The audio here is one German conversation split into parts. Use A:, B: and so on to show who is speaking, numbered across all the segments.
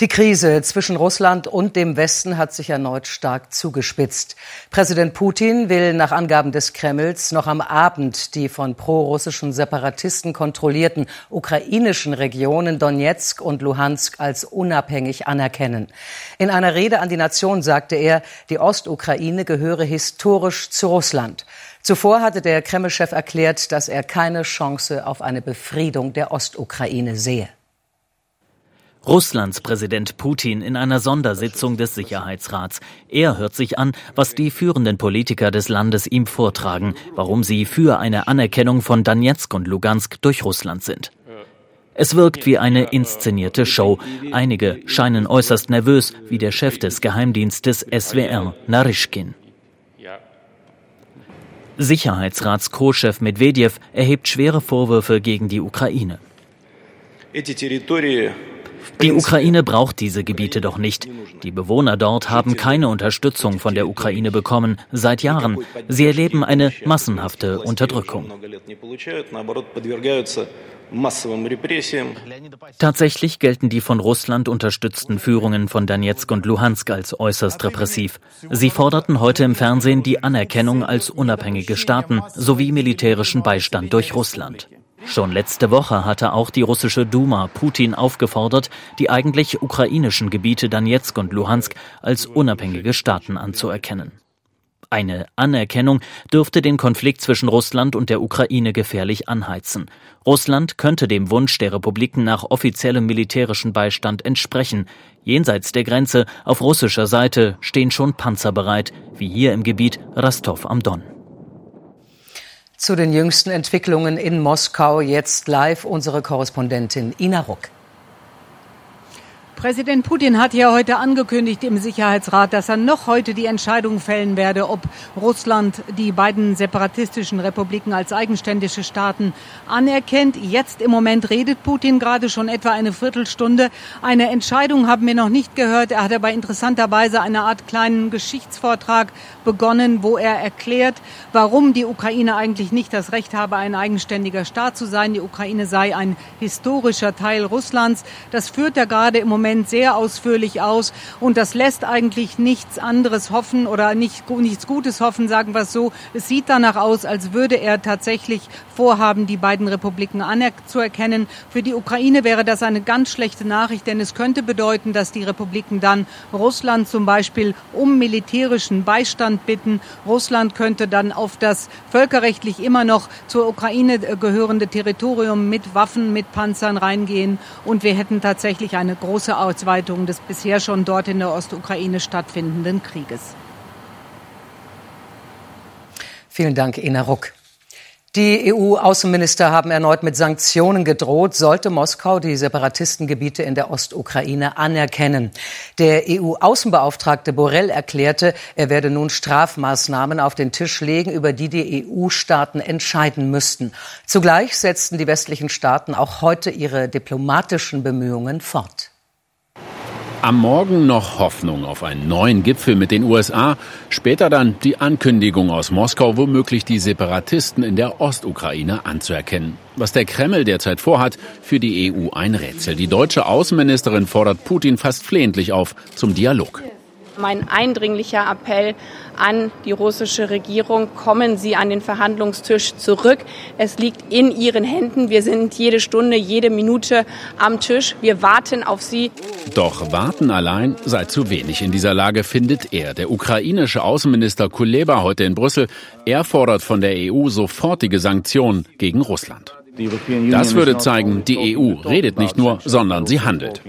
A: Die Krise zwischen Russland und dem Westen hat sich erneut stark zugespitzt. Präsident Putin will nach Angaben des Kremls noch am Abend die von prorussischen Separatisten kontrollierten ukrainischen Regionen Donetsk und Luhansk als unabhängig anerkennen. In einer Rede an die Nation sagte er, die Ostukraine gehöre historisch zu Russland. Zuvor hatte der Kreml-Chef erklärt, dass er keine Chance auf eine Befriedung der Ostukraine sehe.
B: Russlands Präsident Putin in einer Sondersitzung des Sicherheitsrats. Er hört sich an, was die führenden Politiker des Landes ihm vortragen, warum sie für eine Anerkennung von Donetsk und Lugansk durch Russland sind. Es wirkt wie eine inszenierte Show. Einige scheinen äußerst nervös, wie der Chef des Geheimdienstes SWR, Narishkin. Sicherheitsrats Co-Chef Medvedev erhebt schwere Vorwürfe gegen die Ukraine. Die Ukraine braucht diese Gebiete doch nicht. Die Bewohner dort haben keine Unterstützung von der Ukraine bekommen seit Jahren. Sie erleben eine massenhafte Unterdrückung. Tatsächlich gelten die von Russland unterstützten Führungen von Donetsk und Luhansk als äußerst repressiv. Sie forderten heute im Fernsehen die Anerkennung als unabhängige Staaten sowie militärischen Beistand durch Russland. Schon letzte Woche hatte auch die russische Duma Putin aufgefordert, die eigentlich ukrainischen Gebiete Donetsk und Luhansk als unabhängige Staaten anzuerkennen. Eine Anerkennung dürfte den Konflikt zwischen Russland und der Ukraine gefährlich anheizen. Russland könnte dem Wunsch der Republiken nach offiziellem militärischen Beistand entsprechen. Jenseits der Grenze auf russischer Seite stehen schon Panzer bereit, wie hier im Gebiet Rostov am Don.
A: Zu den jüngsten Entwicklungen in Moskau jetzt live unsere Korrespondentin Ina Ruck.
C: Präsident Putin hat ja heute angekündigt im Sicherheitsrat, dass er noch heute die Entscheidung fällen werde, ob Russland die beiden separatistischen Republiken als eigenständige Staaten anerkennt. Jetzt im Moment redet Putin gerade schon etwa eine Viertelstunde. Eine Entscheidung haben wir noch nicht gehört. Er hat aber interessanterweise eine Art kleinen Geschichtsvortrag begonnen, wo er erklärt, warum die Ukraine eigentlich nicht das Recht habe, ein eigenständiger Staat zu sein. Die Ukraine sei ein historischer Teil Russlands. Das führt er gerade im Moment Parlament sehr ausführlich aus und das lässt eigentlich nichts anderes hoffen oder nicht, nichts Gutes hoffen, sagen wir es so. Es sieht danach aus, als würde er tatsächlich vorhaben, die beiden Republiken anzuerkennen. Für die Ukraine wäre das eine ganz schlechte Nachricht, denn es könnte bedeuten, dass die Republiken dann Russland zum Beispiel um militärischen Beistand bitten. Russland könnte dann auf das völkerrechtlich immer noch zur Ukraine gehörende Territorium mit Waffen, mit Panzern reingehen und wir hätten tatsächlich eine große Ausweitung des bisher schon dort in der Ostukraine stattfindenden Krieges.
A: Vielen Dank, Ina Ruck. Die EU-Außenminister haben erneut mit Sanktionen gedroht, sollte Moskau die Separatistengebiete in der Ostukraine anerkennen. Der EU-Außenbeauftragte Borrell erklärte, er werde nun Strafmaßnahmen auf den Tisch legen, über die die EU-Staaten entscheiden müssten. Zugleich setzten die westlichen Staaten auch heute ihre diplomatischen Bemühungen fort.
D: Am Morgen noch Hoffnung auf einen neuen Gipfel mit den USA, später dann die Ankündigung aus Moskau, womöglich die Separatisten in der Ostukraine anzuerkennen. Was der Kreml derzeit vorhat, für die EU ein Rätsel. Die deutsche Außenministerin fordert Putin fast flehentlich auf zum Dialog
E: mein eindringlicher Appell an die russische Regierung, kommen Sie an den Verhandlungstisch zurück. Es liegt in Ihren Händen. Wir sind jede Stunde, jede Minute am Tisch. Wir warten auf Sie.
D: Doch warten allein sei zu wenig in dieser Lage, findet er. Der ukrainische Außenminister Kuleba heute in Brüssel. Er fordert von der EU sofortige Sanktionen gegen Russland. Das würde zeigen, die EU redet nicht nur, sondern sie handelt.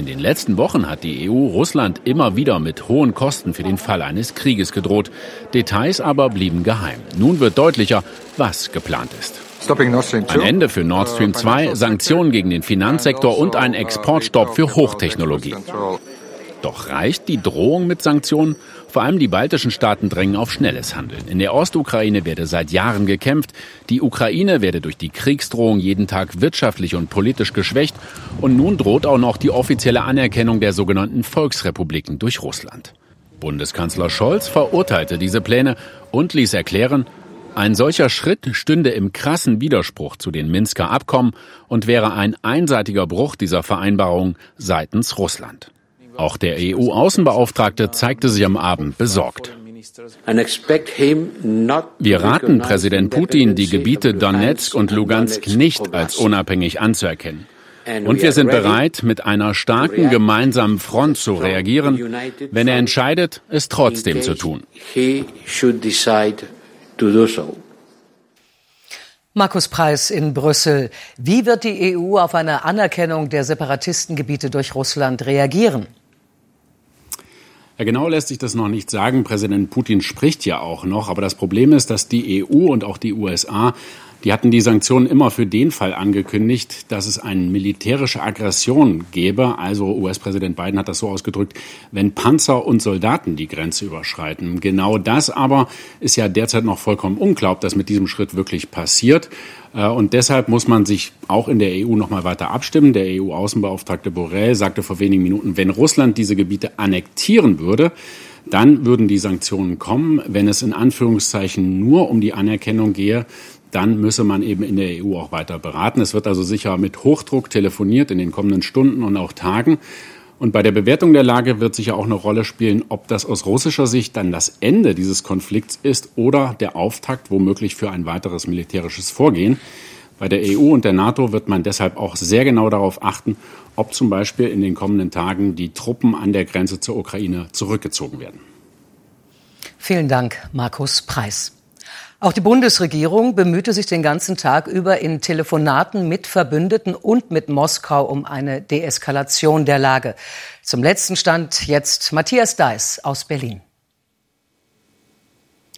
D: In den letzten Wochen hat die EU Russland immer wieder mit hohen Kosten für den Fall eines Krieges gedroht. Details aber blieben geheim. Nun wird deutlicher, was geplant ist. Ein Ende für Nord Stream 2, Sanktionen gegen den Finanzsektor und ein Exportstopp für Hochtechnologie. Doch reicht die Drohung mit Sanktionen? Vor allem die baltischen Staaten drängen auf schnelles Handeln. In der Ostukraine werde seit Jahren gekämpft. Die Ukraine werde durch die Kriegsdrohung jeden Tag wirtschaftlich und politisch geschwächt. Und nun droht auch noch die offizielle Anerkennung der sogenannten Volksrepubliken durch Russland. Bundeskanzler Scholz verurteilte diese Pläne und ließ erklären, ein solcher Schritt stünde im krassen Widerspruch zu den Minsker Abkommen und wäre ein einseitiger Bruch dieser Vereinbarung seitens Russland. Auch der EU-Außenbeauftragte zeigte sich am Abend besorgt. Wir raten Präsident Putin, die Gebiete Donetsk und Lugansk nicht als unabhängig anzuerkennen. Und wir sind bereit, mit einer starken gemeinsamen Front zu reagieren, wenn er entscheidet, es trotzdem zu tun.
A: Markus Preis in Brüssel. Wie wird die EU auf eine Anerkennung der Separatistengebiete durch Russland reagieren?
D: Ja, genau lässt sich das noch nicht sagen. Präsident Putin spricht ja auch noch. Aber das Problem ist, dass die EU und auch die USA die hatten die Sanktionen immer für den Fall angekündigt, dass es eine militärische Aggression gäbe. Also US-Präsident Biden hat das so ausgedrückt, wenn Panzer und Soldaten die Grenze überschreiten. Genau das aber ist ja derzeit noch vollkommen unklar, ob das mit diesem Schritt wirklich passiert. Äh, und deshalb muss man sich auch in der EU noch mal weiter abstimmen. Der EU-Außenbeauftragte Borrell sagte vor wenigen Minuten, wenn Russland diese Gebiete annektieren würde, dann würden die Sanktionen kommen. Wenn es in Anführungszeichen nur um die Anerkennung gehe, dann müsse man eben in der EU auch weiter beraten. Es wird also sicher mit Hochdruck telefoniert in den kommenden Stunden und auch Tagen. Und bei der Bewertung der Lage wird sicher auch eine Rolle spielen, ob das aus russischer Sicht dann das Ende dieses Konflikts ist oder der Auftakt womöglich für ein weiteres militärisches Vorgehen. Bei der EU und der NATO wird man deshalb auch sehr genau darauf achten, ob zum Beispiel in den kommenden Tagen die Truppen an der Grenze zur Ukraine zurückgezogen werden.
A: Vielen Dank, Markus Preis. Auch die Bundesregierung bemühte sich den ganzen Tag über in Telefonaten mit Verbündeten und mit Moskau um eine Deeskalation der Lage. Zum letzten Stand jetzt Matthias Deiß aus Berlin.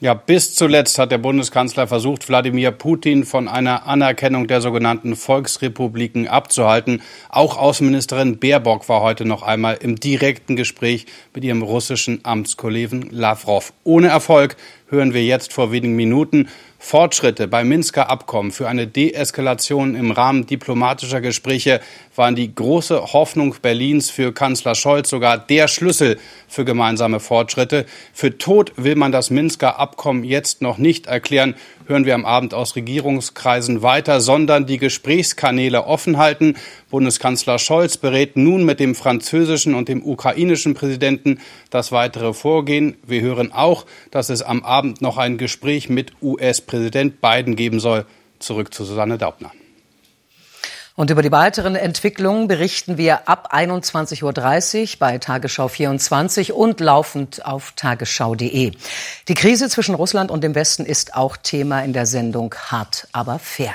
F: Ja, bis zuletzt hat der Bundeskanzler versucht, Wladimir Putin von einer Anerkennung der sogenannten Volksrepubliken abzuhalten. Auch Außenministerin Baerbock war heute noch einmal im direkten Gespräch mit ihrem russischen Amtskollegen Lavrov. Ohne Erfolg hören wir jetzt vor wenigen Minuten Fortschritte beim Minsker Abkommen für eine Deeskalation im Rahmen diplomatischer Gespräche waren die große Hoffnung Berlins für Kanzler Scholz sogar der Schlüssel für gemeinsame Fortschritte. Für tot will man das Minsker Abkommen jetzt noch nicht erklären, hören wir am Abend aus Regierungskreisen weiter, sondern die Gesprächskanäle offen halten. Bundeskanzler Scholz berät nun mit dem französischen und dem ukrainischen Präsidenten das weitere Vorgehen. Wir hören auch, dass es am Abend noch ein Gespräch mit US-Präsident Biden geben soll. Zurück zu Susanne Daubner.
A: Und über die weiteren Entwicklungen berichten wir ab 21.30 Uhr bei Tagesschau 24 und laufend auf tagesschau.de. Die Krise zwischen Russland und dem Westen ist auch Thema in der Sendung Hart, aber fair.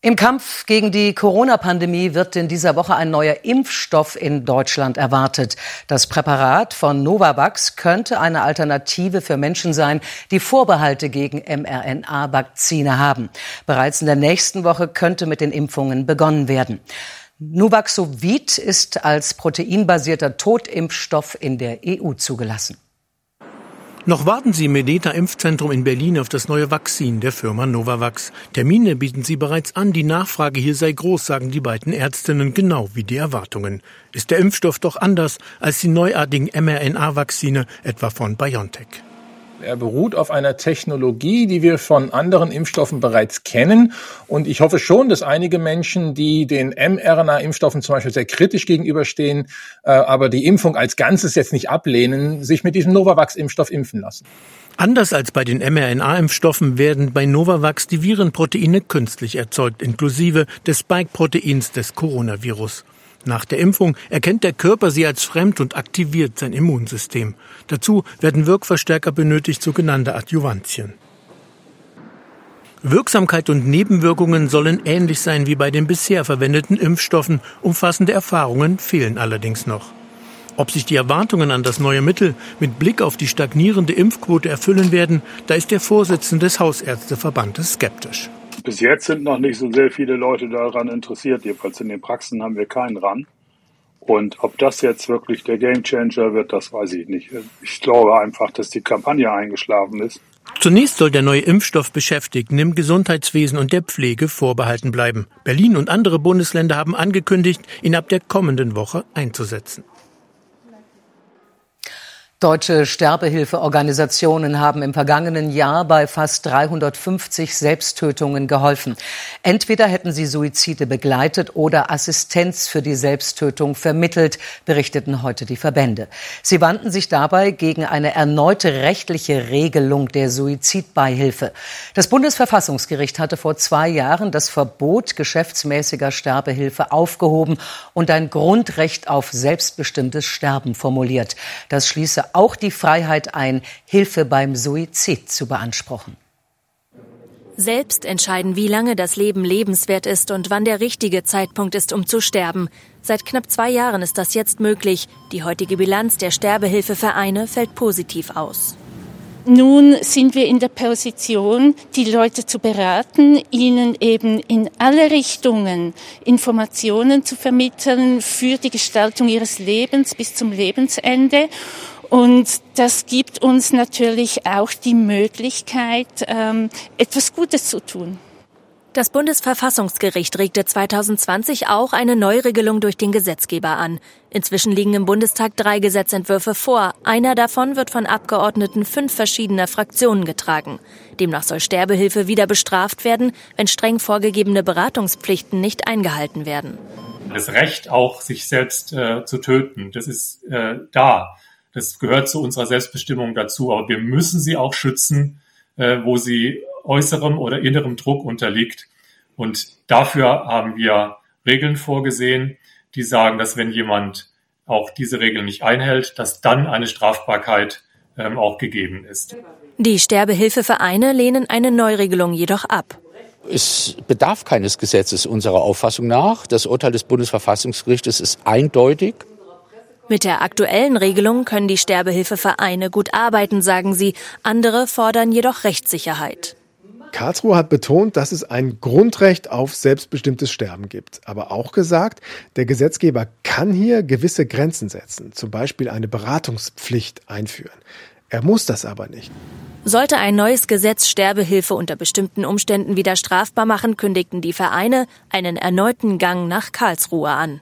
A: Im Kampf gegen die Corona-Pandemie wird in dieser Woche ein neuer Impfstoff in Deutschland erwartet. Das Präparat von Novavax könnte eine Alternative für Menschen sein, die Vorbehalte gegen mRNA-Vakzine haben. Bereits in der nächsten Woche könnte mit den Impfungen begonnen werden. Nuvaxovid ist als proteinbasierter Totimpfstoff in der EU zugelassen.
G: Noch warten Sie im Medeta Impfzentrum in Berlin auf das neue Vakzin der Firma Novavax. Termine bieten Sie bereits an. Die Nachfrage hier sei groß, sagen die beiden Ärztinnen, genau wie die Erwartungen. Ist der Impfstoff doch anders als die neuartigen mRNA-Vakzine, etwa von BioNTech.
H: Er beruht auf einer Technologie, die wir von anderen Impfstoffen bereits kennen. Und ich hoffe schon, dass einige Menschen, die den mRNA-Impfstoffen zum Beispiel sehr kritisch gegenüberstehen, äh, aber die Impfung als Ganzes jetzt nicht ablehnen, sich mit diesem Novavax-Impfstoff impfen lassen.
G: Anders als bei den mRNA-Impfstoffen werden bei Novavax die Virenproteine künstlich erzeugt, inklusive des Spike-Proteins des Coronavirus. Nach der Impfung erkennt der Körper sie als fremd und aktiviert sein Immunsystem. Dazu werden Wirkverstärker benötigt, sogenannte Adjuvantien. Wirksamkeit und Nebenwirkungen sollen ähnlich sein wie bei den bisher verwendeten Impfstoffen. Umfassende Erfahrungen fehlen allerdings noch. Ob sich die Erwartungen an das neue Mittel mit Blick auf die stagnierende Impfquote erfüllen werden, da ist der Vorsitzende des Hausärzteverbandes skeptisch.
I: Bis jetzt sind noch nicht so sehr viele Leute daran interessiert. Jedenfalls in den Praxen haben wir keinen ran. Und ob das jetzt wirklich der Gamechanger wird, das weiß ich nicht. Ich glaube einfach, dass die Kampagne eingeschlafen ist.
G: Zunächst soll der neue Impfstoff Beschäftigten im Gesundheitswesen und der Pflege vorbehalten bleiben. Berlin und andere Bundesländer haben angekündigt, ihn ab der kommenden Woche einzusetzen.
A: Deutsche Sterbehilfeorganisationen haben im vergangenen Jahr bei fast 350 Selbsttötungen geholfen. Entweder hätten sie Suizide begleitet oder Assistenz für die Selbsttötung vermittelt, berichteten heute die Verbände. Sie wandten sich dabei gegen eine erneute rechtliche Regelung der Suizidbeihilfe. Das Bundesverfassungsgericht hatte vor zwei Jahren das Verbot geschäftsmäßiger Sterbehilfe aufgehoben und ein Grundrecht auf selbstbestimmtes Sterben formuliert. Das schließe auch die Freiheit ein, Hilfe beim Suizid zu beanspruchen.
J: Selbst entscheiden, wie lange das Leben lebenswert ist und wann der richtige Zeitpunkt ist, um zu sterben. Seit knapp zwei Jahren ist das jetzt möglich. Die heutige Bilanz der Sterbehilfevereine fällt positiv aus.
K: Nun sind wir in der Position, die Leute zu beraten, ihnen eben in alle Richtungen Informationen zu vermitteln für die Gestaltung ihres Lebens bis zum Lebensende. Und das gibt uns natürlich auch die Möglichkeit, ähm, etwas Gutes zu tun.
J: Das Bundesverfassungsgericht regte 2020 auch eine Neuregelung durch den Gesetzgeber an. Inzwischen liegen im Bundestag drei Gesetzentwürfe vor. Einer davon wird von Abgeordneten fünf verschiedener Fraktionen getragen. Demnach soll Sterbehilfe wieder bestraft werden, wenn streng vorgegebene Beratungspflichten nicht eingehalten werden.
L: Das Recht auch, sich selbst äh, zu töten, das ist äh, da. Das gehört zu unserer Selbstbestimmung dazu, aber wir müssen sie auch schützen, äh, wo sie äußerem oder innerem Druck unterliegt. Und dafür haben wir Regeln vorgesehen, die sagen, dass wenn jemand auch diese Regeln nicht einhält, dass dann eine Strafbarkeit ähm, auch gegeben ist.
J: Die Sterbehilfevereine lehnen eine Neuregelung jedoch ab.
M: Es bedarf keines Gesetzes unserer Auffassung nach. Das Urteil des Bundesverfassungsgerichtes ist eindeutig.
J: Mit der aktuellen Regelung können die Sterbehilfevereine gut arbeiten, sagen sie. Andere fordern jedoch Rechtssicherheit.
N: Karlsruhe hat betont, dass es ein Grundrecht auf selbstbestimmtes Sterben gibt. Aber auch gesagt, der Gesetzgeber kann hier gewisse Grenzen setzen, zum Beispiel eine Beratungspflicht einführen. Er muss das aber nicht.
J: Sollte ein neues Gesetz Sterbehilfe unter bestimmten Umständen wieder strafbar machen, kündigten die Vereine einen erneuten Gang nach Karlsruhe an.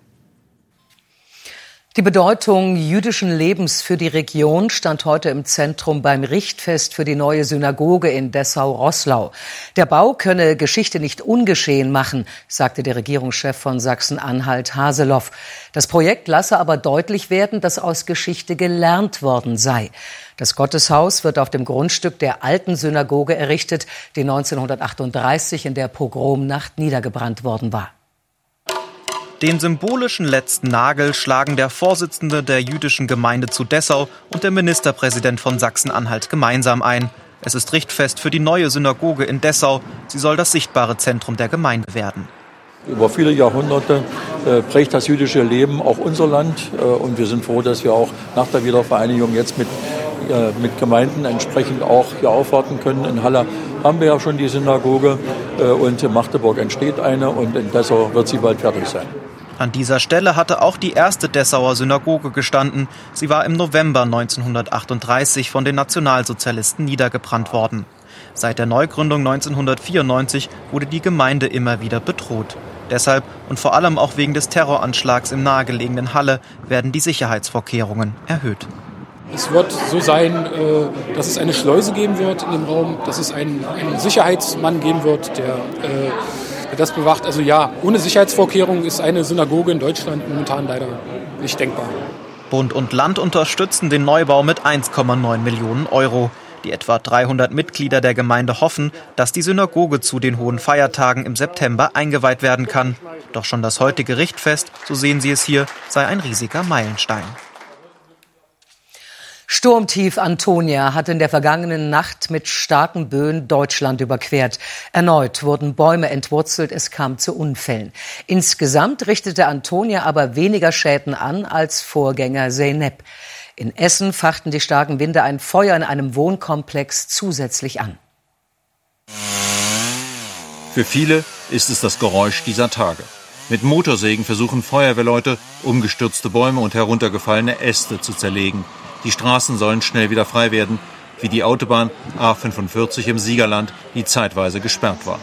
A: Die Bedeutung jüdischen Lebens für die Region stand heute im Zentrum beim Richtfest für die neue Synagoge in Dessau-Rosslau. Der Bau könne Geschichte nicht ungeschehen machen, sagte der Regierungschef von Sachsen-Anhalt Haseloff. Das Projekt lasse aber deutlich werden, dass aus Geschichte gelernt worden sei. Das Gotteshaus wird auf dem Grundstück der alten Synagoge errichtet, die 1938 in der Pogromnacht niedergebrannt worden war.
O: Den symbolischen letzten Nagel schlagen der Vorsitzende der jüdischen Gemeinde zu Dessau und der Ministerpräsident von Sachsen-Anhalt gemeinsam ein. Es ist Richtfest für die neue Synagoge in Dessau. Sie soll das sichtbare Zentrum der Gemeinde werden.
P: Über viele Jahrhunderte äh, prägt das jüdische Leben auch unser Land. Äh, und wir sind froh, dass wir auch nach der Wiedervereinigung jetzt mit, äh, mit Gemeinden entsprechend auch hier aufwarten können. In Halle haben wir ja schon die Synagoge äh, und in Magdeburg entsteht eine und in Dessau wird sie bald fertig sein.
O: An dieser Stelle hatte auch die erste Dessauer Synagoge gestanden. Sie war im November 1938 von den Nationalsozialisten niedergebrannt worden. Seit der Neugründung 1994 wurde die Gemeinde immer wieder bedroht. Deshalb und vor allem auch wegen des Terroranschlags im nahegelegenen Halle werden die Sicherheitsvorkehrungen erhöht.
Q: Es wird so sein, äh, dass es eine Schleuse geben wird in dem Raum, dass es einen, einen Sicherheitsmann geben wird, der äh, das bewacht. Also ja, ohne Sicherheitsvorkehrungen ist eine Synagoge in Deutschland momentan leider nicht denkbar.
O: Bund und Land unterstützen den Neubau mit 1,9 Millionen Euro. Die etwa 300 Mitglieder der Gemeinde hoffen, dass die Synagoge zu den hohen Feiertagen im September eingeweiht werden kann. Doch schon das heutige Richtfest, so sehen Sie es hier, sei ein riesiger Meilenstein.
A: Sturmtief Antonia hat in der vergangenen Nacht mit starken Böen Deutschland überquert. Erneut wurden Bäume entwurzelt, es kam zu Unfällen. Insgesamt richtete Antonia aber weniger Schäden an als Vorgänger Zeynep. In Essen fachten die starken Winde ein Feuer in einem Wohnkomplex zusätzlich an.
R: Für viele ist es das Geräusch dieser Tage. Mit Motorsägen versuchen Feuerwehrleute, umgestürzte Bäume und heruntergefallene Äste zu zerlegen. Die Straßen sollen schnell wieder frei werden, wie die Autobahn A45 im Siegerland, die zeitweise gesperrt war.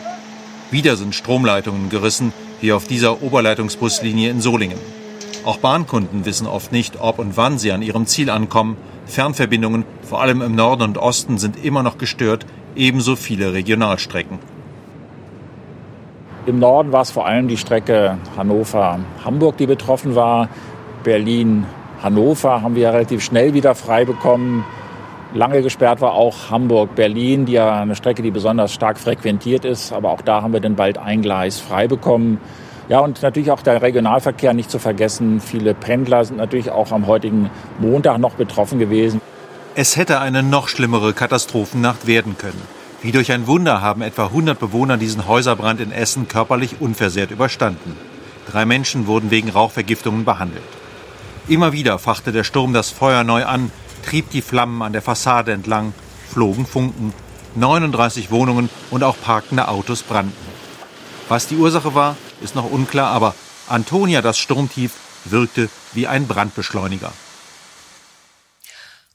R: Wieder sind Stromleitungen gerissen, wie auf dieser Oberleitungsbuslinie in Solingen. Auch Bahnkunden wissen oft nicht, ob und wann sie an ihrem Ziel ankommen. Fernverbindungen, vor allem im Norden und Osten, sind immer noch gestört, ebenso viele Regionalstrecken.
S: Im Norden war es vor allem die Strecke Hannover-Hamburg, die betroffen war. Berlin-Hannover haben wir relativ schnell wieder frei bekommen. Lange gesperrt war auch Hamburg-Berlin, die ja eine Strecke, die besonders stark frequentiert ist. Aber auch da haben wir dann bald ein Gleis frei bekommen. Ja, und natürlich auch der Regionalverkehr nicht zu vergessen. Viele Pendler sind natürlich auch am heutigen Montag noch betroffen gewesen.
R: Es hätte eine noch schlimmere Katastrophennacht werden können. Wie durch ein Wunder haben etwa 100 Bewohner diesen Häuserbrand in Essen körperlich unversehrt überstanden. Drei Menschen wurden wegen Rauchvergiftungen behandelt. Immer wieder fachte der Sturm das Feuer neu an, trieb die Flammen an der Fassade entlang, flogen Funken. 39 Wohnungen und auch parkende Autos brannten. Was die Ursache war, ist noch unklar, aber Antonia, das Sturmtief, wirkte wie ein Brandbeschleuniger.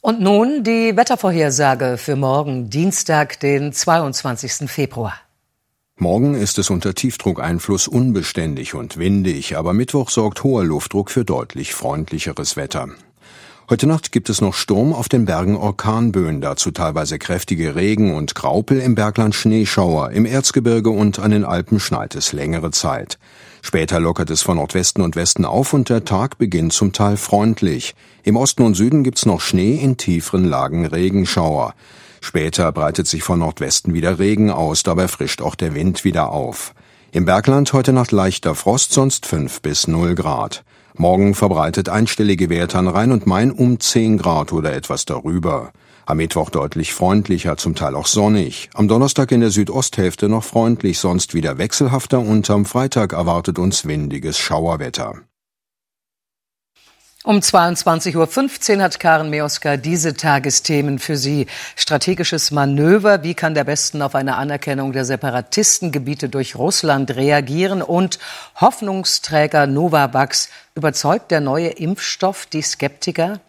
A: Und nun die Wettervorhersage für morgen, Dienstag, den 22. Februar.
T: Morgen ist es unter Tiefdruckeinfluss unbeständig und windig, aber Mittwoch sorgt hoher Luftdruck für deutlich freundlicheres Wetter. Heute Nacht gibt es noch Sturm, auf den Bergen Orkanböen, dazu teilweise kräftige Regen und Graupel, im Bergland Schneeschauer, im Erzgebirge und an den Alpen schneit es längere Zeit. Später lockert es von Nordwesten und Westen auf und der Tag beginnt zum Teil freundlich. Im Osten und Süden gibt's noch Schnee, in tieferen Lagen Regenschauer. Später breitet sich von Nordwesten wieder Regen aus, dabei frischt auch der Wind wieder auf. Im Bergland heute Nacht leichter Frost, sonst 5 bis 0 Grad. Morgen verbreitet einstellige Werte an Rhein und Main um 10 Grad oder etwas darüber. Am Mittwoch deutlich freundlicher, zum Teil auch sonnig. Am Donnerstag in der Südosthälfte noch freundlich, sonst wieder wechselhafter und am Freitag erwartet uns windiges Schauerwetter.
A: Um 22.15 Uhr hat Karen Meoska diese Tagesthemen für Sie. Strategisches Manöver, wie kann der Westen auf eine Anerkennung der Separatistengebiete durch Russland reagieren? Und Hoffnungsträger Novavax, überzeugt der neue Impfstoff die Skeptiker?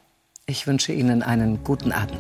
A: Ich wünsche Ihnen einen guten Abend.